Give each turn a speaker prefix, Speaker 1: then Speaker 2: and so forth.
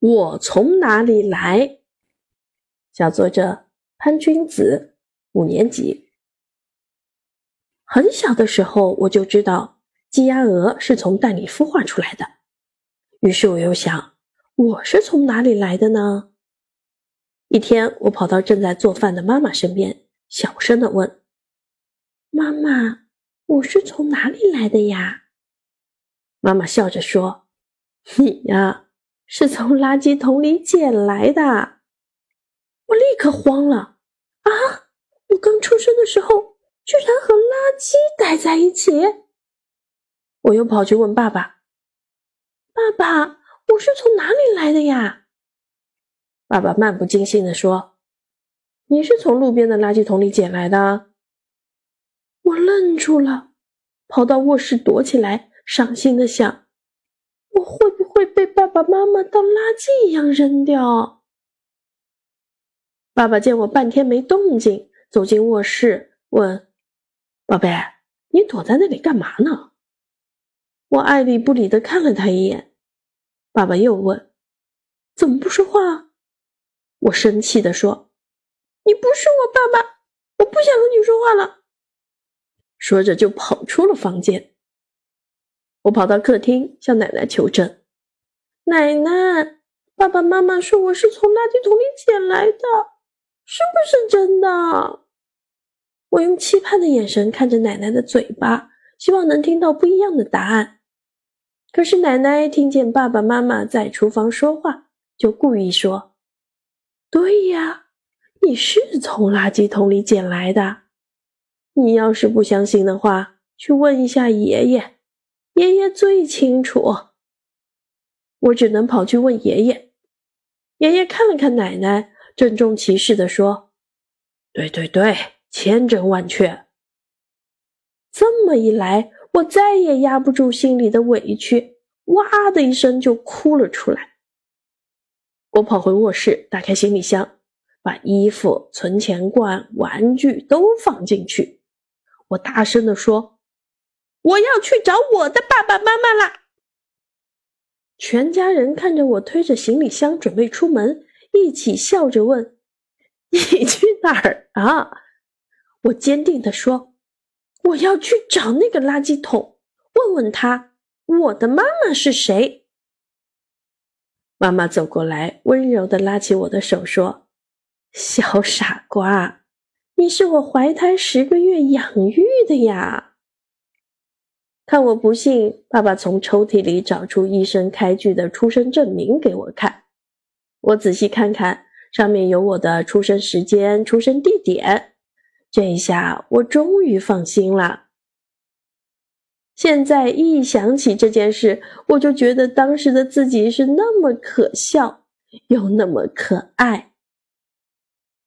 Speaker 1: 我从哪里来？小作者潘君子，五年级。很小的时候我就知道鸡鸭鹅是从蛋里孵化出来的，于是我又想，我是从哪里来的呢？一天，我跑到正在做饭的妈妈身边，小声的问：“妈妈，我是从哪里来的呀？”妈妈笑着说：“你呀。”是从垃圾桶里捡来的，我立刻慌了啊！我刚出生的时候居然和垃圾待在一起。我又跑去问爸爸：“爸爸，我是从哪里来的呀？”爸爸漫不经心地说：“你是从路边的垃圾桶里捡来的。”我愣住了，跑到卧室躲起来，伤心的想：“我会爸妈妈当垃圾一样扔掉？爸爸见我半天没动静，走进卧室问：“宝贝，你躲在那里干嘛呢？”我爱理不理的看了他一眼。爸爸又问：“怎么不说话？”我生气的说：“你不是我爸爸，我不想和你说话了。”说着就跑出了房间。我跑到客厅向奶奶求证：“奶奶，爸爸妈妈说我是从垃圾桶里捡来的，是不是真的？”我用期盼的眼神看着奶奶的嘴巴，希望能听到不一样的答案。可是奶奶听见爸爸妈妈在厨房说话，就故意说：“对呀，你是从垃圾桶里捡来的。你要是不相信的话，去问一下爷爷。”爷爷最清楚，我只能跑去问爷爷。爷爷看了看奶奶，郑重其事地说：“对对对，千真万确。”这么一来，我再也压不住心里的委屈，哇的一声就哭了出来。我跑回卧室，打开行李箱，把衣服、存钱罐、玩具都放进去。我大声地说。我要去找我的爸爸妈妈啦！全家人看着我推着行李箱准备出门，一起笑着问：“你去哪儿啊？”我坚定地说：“我要去找那个垃圾桶，问问他我的妈妈是谁。”妈妈走过来，温柔地拉起我的手说：“小傻瓜，你是我怀胎十个月养育的呀。”看我不信，爸爸从抽屉里找出医生开具的出生证明给我看。我仔细看看，上面有我的出生时间、出生地点。这一下，我终于放心了。现在一想起这件事，我就觉得当时的自己是那么可笑，又那么可爱。